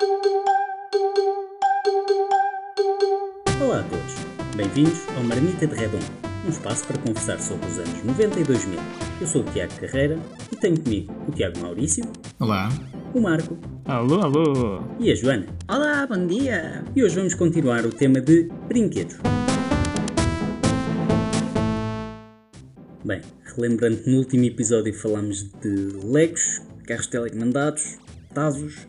Olá a todos, bem-vindos ao Marmita de Redondo, um espaço para conversar sobre os anos 90 e 2000. Eu sou o Tiago Carreira e tenho comigo o Tiago Maurício, Olá. o Marco Alô, alô! e a Joana. Olá, bom dia! E hoje vamos continuar o tema de brinquedos. Bem, relembrando que no último episódio falámos de Legos, carros telecomandados, Tazos,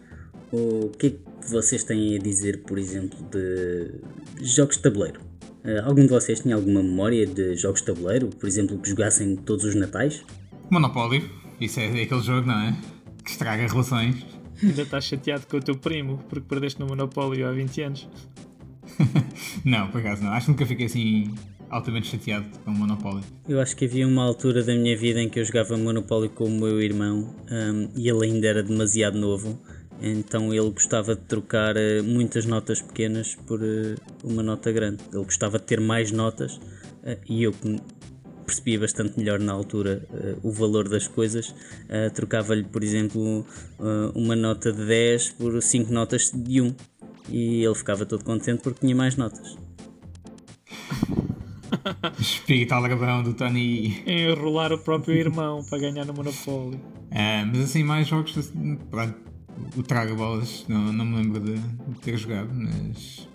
o que é que vocês têm a dizer, por exemplo, de jogos de tabuleiro? Eh, algum de vocês tinha alguma memória de jogos de tabuleiro, por exemplo, que jogassem todos os natais? Monopólio. Isso é, é aquele jogo, não é? Que estraga relações. Ainda estás chateado com o teu primo porque perdeste no Monopólio há 20 anos. não, por acaso não. Acho que nunca fiquei assim altamente chateado com o Monopólio. Eu acho que havia uma altura da minha vida em que eu jogava Monopólio com o meu irmão hum, e ele ainda era demasiado novo, então ele gostava de trocar eh, muitas notas pequenas por eh, uma nota grande. Ele gostava de ter mais notas eh, e eu, que percebia bastante melhor na altura o valor das coisas, trocava-lhe, por exemplo, uma nota de 10 por 5 notas de 1 e ele ficava todo contente porque tinha mais notas. Espírito aldrabão do Tony. Enrolar o próprio irmão para ganhar no Monopólio. Ah, mas assim, mais jogos. assim, Pronto, o Traga Bolas, não, não me lembro de, de ter jogado, mas.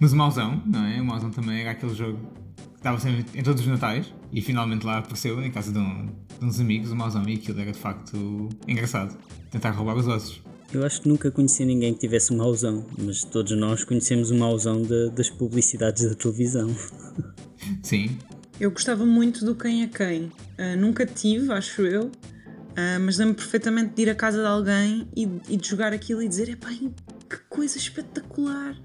Mas o Mauzão, não é? O Mauzão também era aquele jogo que estava sempre em todos os Natais e finalmente lá apareceu em casa de, um- de uns amigos, o Mauzão, e aquilo era de facto engraçado. Tentar roubar os ossos. Eu acho que nunca conheci ninguém que tivesse um mauzão, mas todos nós conhecemos o mauzão da- das publicidades da televisão. Sim, Eu gostava muito do Quem é Quem. Ah, nunca tive, acho eu, ah, mas lembro perfeitamente de ir à casa de alguém e, e de jogar aquilo e dizer: epá, que coisa espetacular!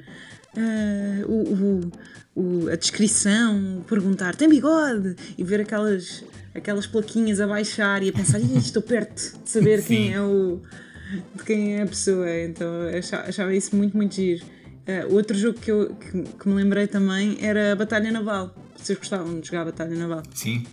Ah, o, o- o- a descrição, perguntar: tem bigode? E ver aquelas, aquelas plaquinhas a baixar e a pensar: "Ih, estou perto de saber quem Sim. é o. de quem é a pessoa. Então achava, achava isso muito, muito giro. Ah, outro jogo que, eu, que, que me lembrei também era a Batalha Naval. Vocês gostavam de jogar Batalha Naval? sim.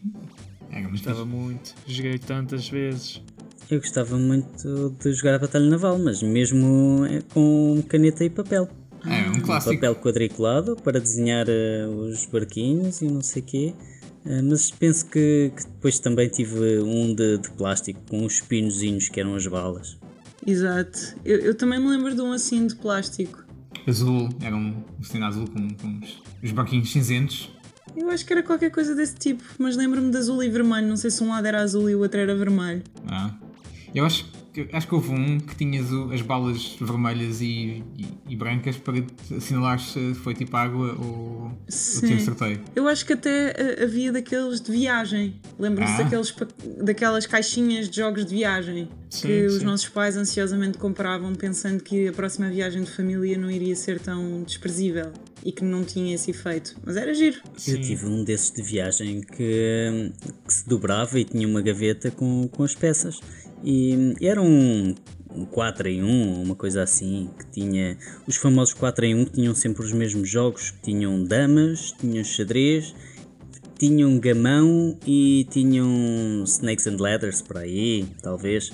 Era Estava fixe. muito. Joguei tantas vezes. Eu gostava muito de jogar a Batalha Naval, mas mesmo é com caneta e papel. É um clássico. Papel quadriculado para desenhar eh, os barquinhos e não sei o quê. Eh, mas penso que, que depois também tive um de, de plástico com uns pinozinhos que eram as balas. Exato. Eu, eu também me lembro de um assim de plástico. Azul, era um cena azul com, com os, os barquinhos cinzentos. Eu acho que era qualquer coisa desse tipo, mas lembro-me de azul e vermelho. Não sei se um lado era azul e o outro era vermelho. Ah. Eu acho, que- acho que houve um que tinhas o- as balas vermelhas e, e- e brancas para assinalar se foi tipo água ou o Sim. teu sorteio. Eu acho que até ah, havia daqueles de viagem. Lembro-me Ah. daqueles, daquelas caixinhas de jogos de viagem Sim, que os sim. nossos pais ansiosamente compravam, pensando que a próxima viagem de família não iria ser tão desprezível e que não tinha esse efeito. Mas era giro. Eu Sim. tive um desses de viagem que, que se dobrava e tinha uma gaveta com, com as peças. E era um, um 4 em 1, uma coisa assim, que tinha os famosos 4 em 1 que tinham sempre os mesmos jogos, que tinham damas, tinham xadrez, tinham gamão e tinham snakes and ladders por aí, talvez.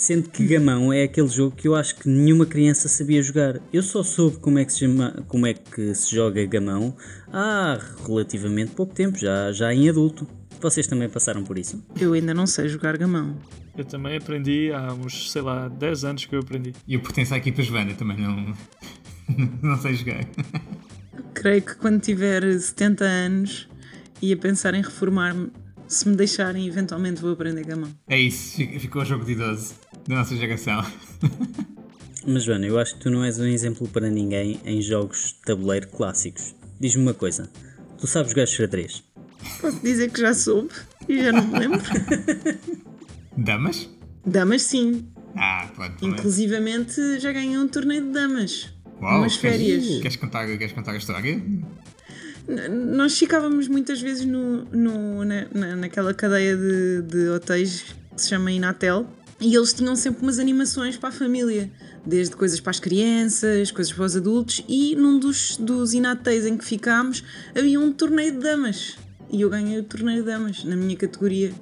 Sendo que gamão é aquele jogo que eu acho que nenhuma criança sabia jogar. Eu só soube como é que se, chama, como é que se joga gamão há relativamente pouco tempo, já, já em adulto. Vocês também passaram por isso? Eu ainda não sei jogar gamão. Eu também aprendi há uns, sei lá, 10 anos que eu aprendi. E eu pertenço à equipa Joana, também não, não sei jogar. Creio que quando tiver 70 anos ia pensar em reformar-me. Se me deixarem, eventualmente vou aprender gamão. É isso, fi- ficou o jogo de idoso da nossa geração. Mas Joana, eu acho que tu não és um exemplo para ninguém em jogos de tabuleiro clássicos. Diz-me uma coisa, tu sabes jogar xadrez? Posso dizer que já soube e já não me lembro. Damas? Damas, sim. Ah, pronto. Inclusivamente já ganhei um torneio de damas. Uau, umas queres- férias. Queres contar, queres contar a história? Nós ficávamos muitas vezes no, no- na, na- naquela cadeia de, de hotéis que se chama Inatel e eles tinham sempre umas animações para a família, desde coisas para as crianças, coisas para os adultos e num dos, dos Inatéis em que ficámos havia um torneio de damas e eu ganhei o torneio de damas na minha categoria.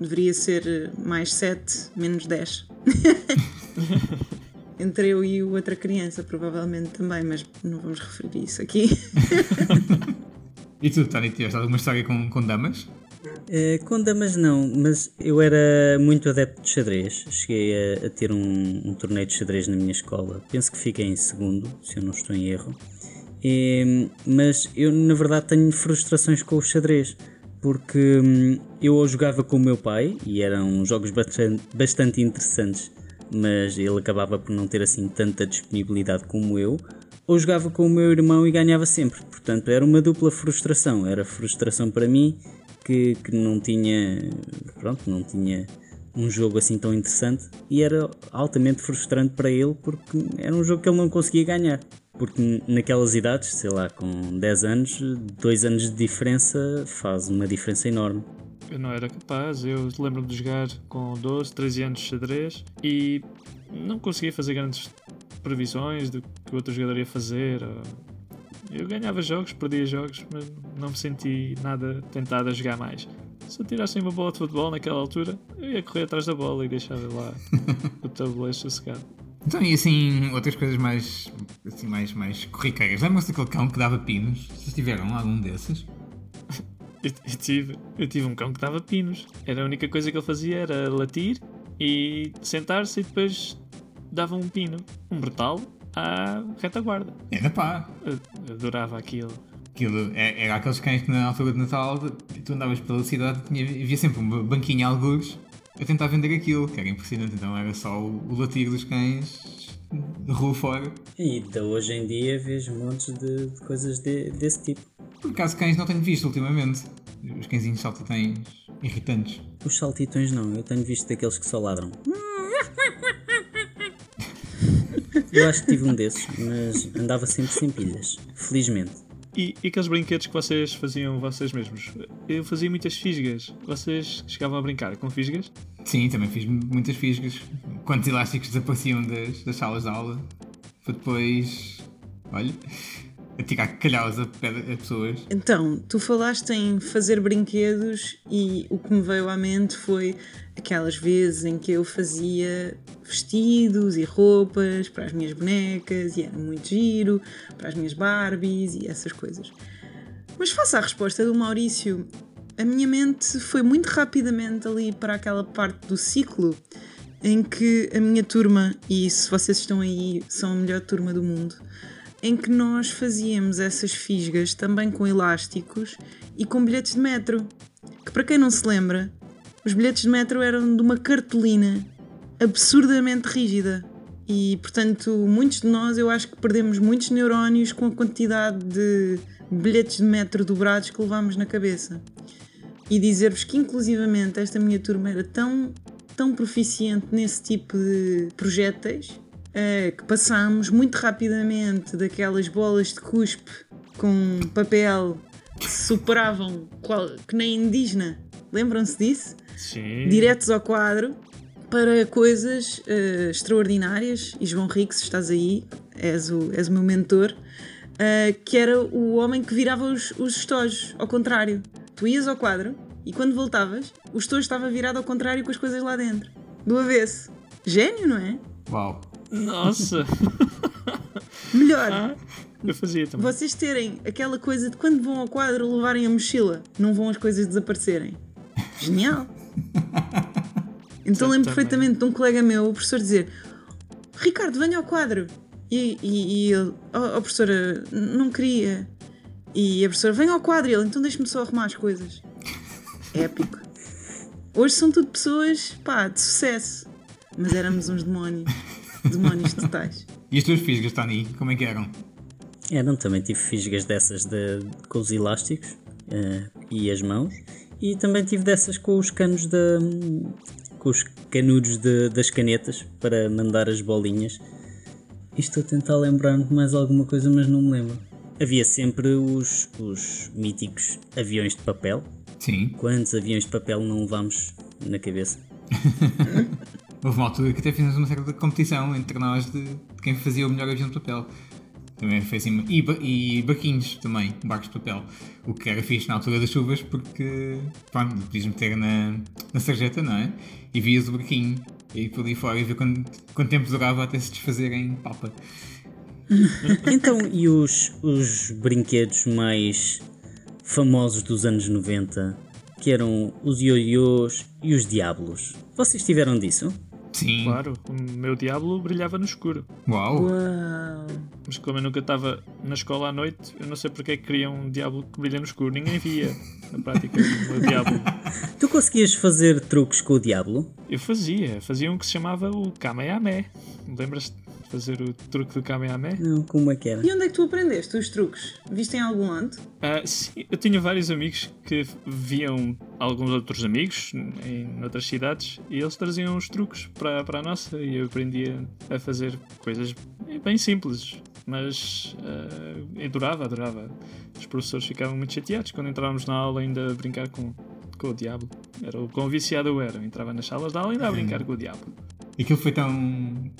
Deveria ser eh, mais 7, menos 10. entre eu e outra criança, provavelmente também, mas não vamos referir isso aqui. E tu, Tony, tiveste alguma história com, com damas? Eh, com damas não, mas eu era muito adepto de xadrez. Cheguei a, a ter um, um torneio de xadrez na minha escola. Penso que fiquei em segundo, se eu não estou em erro. Mas eu, na verdade, tenho frustrações com o xadrez. Porque hum, eu jogava com o meu pai, e eram jogos bastante, bastante interessantes, mas ele acabava por não ter assim tanta disponibilidade como eu, ou jogava com o meu irmão e ganhava sempre. Portanto, era uma dupla frustração. Era frustração para mim que, que não tinha, pronto, não tinha um jogo assim tão interessante e era altamente frustrante para ele porque era um jogo que ele não conseguia ganhar. Porque naquelas idades, sei lá, com 10 anos, 2 anos de diferença faz uma diferença enorme. Eu não era capaz, eu lembro-me de jogar com 12, 13 anos de xadrez e não conseguia fazer grandes previsões do que o outro jogador ia fazer. Eu ganhava jogos, perdia jogos, mas não me senti nada tentado a jogar mais. Se eu tirassem uma bola de futebol naquela altura, eu ia correr atrás da bola e deixava lá o tabuleiro sossegado. Então, e assim, outras coisas mais, assim, mais, mais corriqueiras. Lembram-se daquele cão que dava pinos? Vocês tiveram algum desses? Eu, eu tive, eu tive um cão que dava pinos. Era a única coisa que ele fazia era latir e sentar-se e depois dava um pino. Um brutal à retaguarda. Era pá. Adorava aquilo. Aquilo é- era aqueles cães que na altura de Natal tu andavas pela cidade e tinha- havia sempre uma banquinha a algures a tentar vender aquilo, que era impressionante. Então era só o, o latir dos cães de rua fora. E de hoje em dia vejo montes de, de coisas de- desse tipo. Por acaso cães não tenho visto ultimamente. Os cãezinhos saltatães irritantes. Os saltitões não, eu tenho visto daqueles que só ladram. Eu acho que tive um desses, mas andava sempre sem pilhas. Felizmente. E, e aqueles brinquedos que vocês faziam vocês mesmos? Eu fazia muitas fisgas. Vocês chegavam a brincar com fisgas? Sim, também fiz muitas fisgas. Quantos elásticos desapareciam das, das salas de aula. Para depois, olha, atirar calhaus a, a pessoas. Então, tu falaste em fazer brinquedos e o que me veio à mente foi aquelas vezes em que eu fazia vestidos e roupas para as minhas bonecas e era muito giro, para as minhas Barbies e essas coisas. Mas face à resposta do Maurício, a minha mente foi muito rapidamente ali para aquela parte do ciclo em que a minha turma, e se vocês estão aí, são a melhor turma do mundo, em que nós fazíamos essas fisgas também com elásticos e com bilhetes de metro. Que para quem não se lembra, os bilhetes de metro eram de uma cartolina absurdamente rígida. E portanto, muitos de nós eu acho que perdemos muitos neurónios com a quantidade de bilhetes de metro dobrados que levámos na cabeça. E dizer-vos que inclusivamente esta minha turma era tão, tão proficiente nesse tipo de projéteis eh, que passámos muito rapidamente daquelas bolas de cuspe com papel que superavam qual- que nem indígena. Lembram-se disso? Sim. diretos ao quadro para coisas eh, extraordinárias. E João Rico, se estás aí, és o, és o meu mentor, eh, que era o homem que virava os, os estojos ao contrário. Tu ias ao quadro e quando voltavas, o estojo estava virado ao contrário com as coisas lá dentro. Do avesso. Gênio, não é? Uau. Nossa! Melhor. Ah, eu fazia também. Vocês terem aquela coisa de quando vão ao quadro levarem a mochila, não vão as coisas desaparecerem. Genial! Então lembro perfeitamente de um colega meu, o professor, dizer: Ricardo, venha ao quadro. E, e, e ele, oh, oh, professora, não queria. E a professora, venha ao quadro. E ele, então deixe-me só arrumar as coisas. Épico. Hoje são tudo pessoas, pá, de sucesso. Mas éramos uns demónios. Demónios totais. E as tuas fisgas, Tony, como é que eram? Eram, também tive fisgas dessas de, com os elásticos eh, e as mãos. E também tive dessas com os canos da. com os canudos de- das canetas para mandar as bolinhas. E estou a tentar lembrar-me de mais alguma coisa, mas não me lembro. Havia sempre os, os míticos aviões de papel. Sim. Quantos aviões de papel não levámos na cabeça? Houve uma altura que até fizemos uma certa competição entre nós de, de quem fazia o melhor avião de papel. Também foi assim. E, e barquinhos também, barcos de papel. O que era fixe na altura das chuvas porque pronto, podias meter na, na sarjeta, não é? E vias o barquinho. ir por ali fora e ver quanto, quanto tempo durava até se desfazer em papa. Então, e os, os brinquedos mais famosos dos anos 90, que eram os ioiôs e os diablos? Vocês tiveram disso? Sim. Claro, o meu diabo brilhava no escuro. Uau! Uau! Mas como eu nunca estava na escola à noite, eu não sei porque é que queriam um diabo que brilha no escuro. Ninguém via, na prática, o meu diabo. Tu conseguias fazer truques com o diablo? Eu fazia, fazia um que se chamava o Kamehameha. Lembras-te fazer o truque do Kamehameha? Não, como é que era? E onde é que tu aprendeste os truques? Viste em algum lado? Ah, sim, eu tinha vários amigos que viam alguns outros amigos em outras cidades e eles traziam os truques para, para a nossa e eu aprendia a fazer coisas bem simples, mas ah, eu adorava, adorava. Os professores ficavam muito chateados quando entrávamos na aula ainda a brincar com, com o diabo. Era o quão viciado eu era. Eu entrava nas salas de aula ainda a brincar com o diabo. Aquilo foi tão.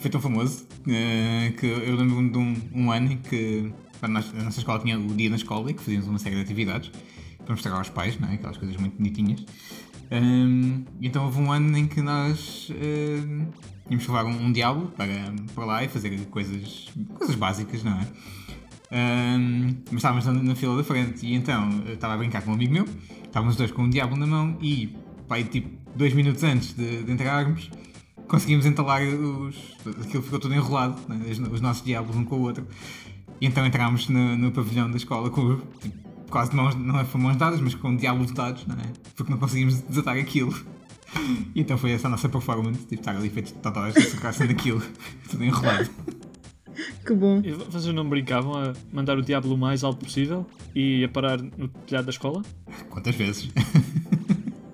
Foi tão famoso eh, que eu lembro-me de um, um ano em que nossa, a nossa escola tinha o dia na escola e que fazíamos uma série de atividades para mostrar aos pais, não é? aquelas coisas muito bonitinhas. E então houve um ano em que nós eh, que levar um, um diabo para, para lá e fazer coisas, coisas básicas, não é? Ehm, mas estávamos na, na fila da frente e então estava a brincar com um amigo meu, estávamos os dois com um diabo na mão e, pai, tipo, dois minutos antes de, de entrarmos, conseguimos entalar os. aquilo ficou tudo enrolado, né, os, os nossos diabos um com o outro. E então entrámos no, no pavilhão da escola com tipo, quase de mãos, não é mãos dadas, mas com diabos dados, não é? Porque não conseguimos desatar aquilo. E então foi essa a nossa performance, tipo, estar ali feito totós a socar-se naquilo, tudo enrolado. Que bom. E vocês não brincavam a mandar o diabo o mais alto possível e a parar no telhado da escola? Quantas vezes?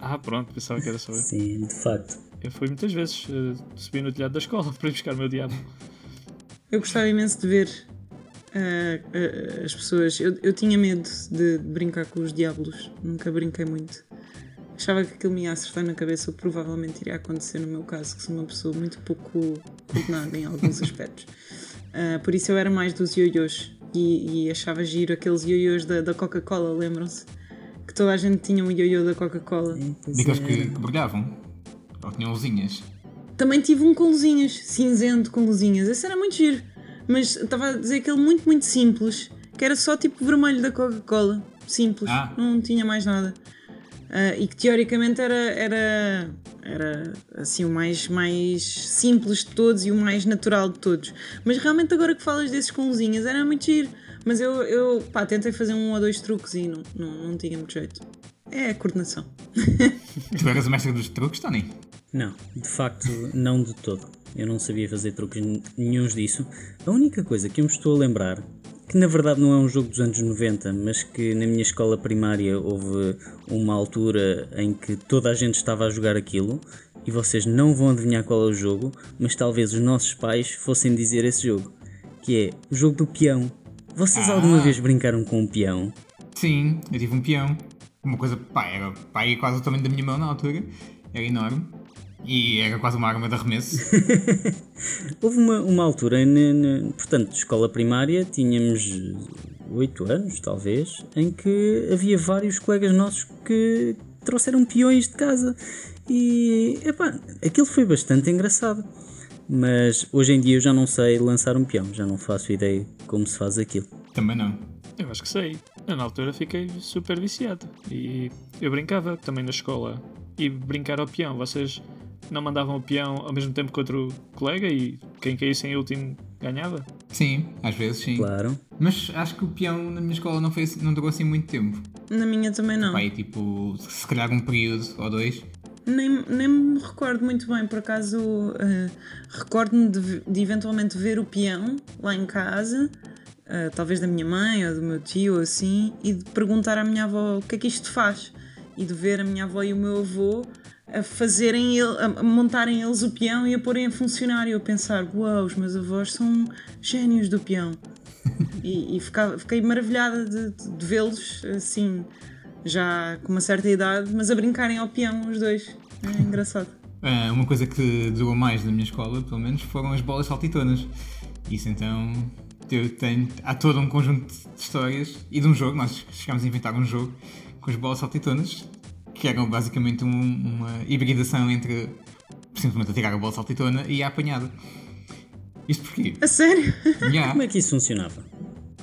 Ah, pronto, pensava que era só eu. Sim, de facto. Eu fui muitas vezes, uh, subi no telhado da escola para ir buscar o meu diabo. Eu gostava imenso de ver ah, ah, as pessoas. Eu, eu tinha medo de brincar com os diabos, nunca brinquei muito. Achava que aquilo me ia acertar na cabeça, o que provavelmente iria acontecer no meu caso, que sou uma pessoa muito pouco coordenada em alguns aspectos. Ah, por isso eu era mais dos ioiôs e, e achava giro aqueles ioiôs da, da Coca-Cola, lembram-se? Que toda a gente tinha um ioiô da Coca-Cola. Daqueles que, que brilhavam. Ou tinham luzinhas. Também tive um com luzinhas, cinzento com luzinhas. Esse era muito giro. Mas estava a dizer aquele muito, muito simples, que era só tipo vermelho da Coca-Cola. Simples, Ah. não tinha mais nada. Ah, e que teoricamente era, era, era assim o mais, mais simples de todos e o mais natural de todos. Mas realmente agora que falas desses com luzinhas era muito giro. Mas eu, eu pá, tentei fazer um ou dois truques e não, não, não tinha muito jeito. É a coordenação. Tu eras o mestre dos truques, Tony? Não, de facto, não de todo. Eu não sabia fazer truques n- nenhuns disso. A única coisa que eu me estou a lembrar, que na verdade não é um jogo dos anos 90, mas que na minha escola primária houve uma altura em que toda a gente estava a jogar aquilo, e vocês não vão adivinhar qual é o jogo, mas talvez os nossos pais fossem dizer esse jogo, que é o jogo do peão. Vocês Ah. alguma vez brincaram com um peão? Sim, eu tive um peão. Uma coisa, pá, era pá, era quase o tamanho da minha mão na altura. Era enorme. E era quase uma arma de arremesso. Houve uma, uma altura, ne- ne- portanto, de escola primária, tínhamos 8 anos, talvez, em que havia vários colegas nossos que trouxeram peões de casa. E, epá, aquilo foi bastante engraçado. Mas hoje em dia eu já não sei lançar um peão, já não faço ideia como se faz aquilo. Também não. Eu acho que sei. Eu, na altura fiquei super viciado. E eu brincava também na escola. E brincar ao peão. Vocês não mandavam o peão ao mesmo tempo que outro colega e quem caísse em último ganhava? Sim, às vezes sim. Claro. Mas acho que o peão na minha escola não, foi, assim- não durou assim muito tempo. Na minha também não. E tipo, se calhar um período ou dois. Nem, nem me recordo muito bem, por acaso eh, recordo-me de, de eventualmente ver o peão lá em casa, eh, talvez da minha mãe ou do meu tio ou assim, e de perguntar à minha avó o que é que isto faz. E de ver a minha avó e o meu avô a fazerem, ele, a montarem eles o peão e a porem a funcionar. E eu pensar, uau, os meus avós são génios do peão. E, e fiquei maravilhada de, de- de vê-los assim, já com uma certa idade, mas a brincarem ao peão os dois. É engraçado. Ah, uma coisa que durou mais na minha escola, pelo menos, foram as bolas saltitonas. Isso então. Eu tenho, há todo um conjunto de histórias e de um jogo, nós chegámos a inventar um jogo com as bolas saltitonas, que eram basicamente um- uma hibridação entre simplesmente a tirar a bola saltitona e a apanhada. Isto porquê? A sério? Yeah. Como é que isso funcionava?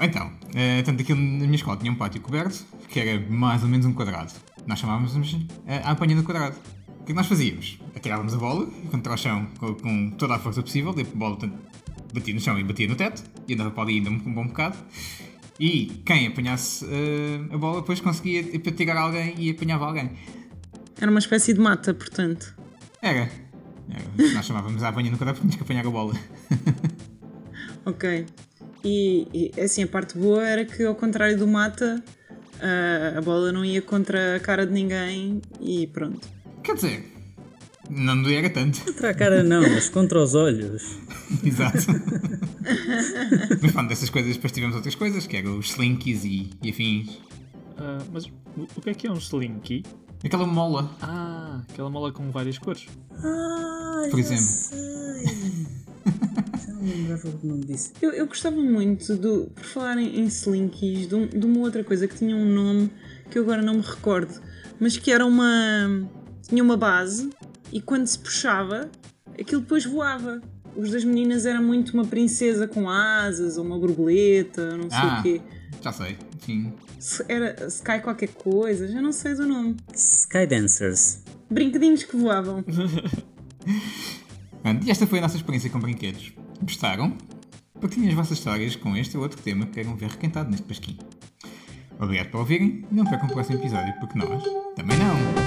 Então, eh, tanto aquilo na minha escola tinha um pátio coberto, que era mais ou menos um quadrado. Nós chamávamos eh, a apanha do quadrado. O que é que nós fazíamos? Atirávamos a bola contra o chão com, com toda a força possível, a bola batia no chão e batia no teto, e andava para ali ainda um, um bom bocado. E quem apanhasse eh, a bola depois conseguia tirar alguém e apanhava alguém. Era uma espécie de mata, portanto. Era. Era. Nós chamávamos a apanha no quadrado porque tínhamos que apanhar a bola. Ok. E, e assim, a parte boa era que, ao contrário do mata, a, a bola não ia contra a cara de ninguém e pronto. Quer dizer, não me era tanto. Contra a cara não, mas contra os olhos. Exato. mas pronto, dessas coisas depois tivemos outras coisas, que eram os slinkies e, e afins. Ah, mas o, o que é que é um slinky? Aquela mola, Ah, aquela mola com várias cores. Ah, Por exemplo. sei. Já não lembrava do nome disso. Eu, eu gostava muito, do, por falar em, em slinkies, de, um- de uma outra coisa que tinha um nome que eu agora não me recordo, mas que era uma. tinha uma base e quando se puxava, aquilo depois voava. Os das meninas era muito uma princesa com asas ou uma borboleta, não sei Ah. o quê. já sei, sim. Era Sky qualquer coisa, já não sei do nome. Skydancers. Brinquedinhos que voavam. E esta foi a nossa experiência com brinquedos. Gostaram? Partilhem as vossas histórias com este ou outro tema que queiram ver requentado neste pasquim. Obrigado por ouvirem e não percam o próximo episódio, porque nós também não.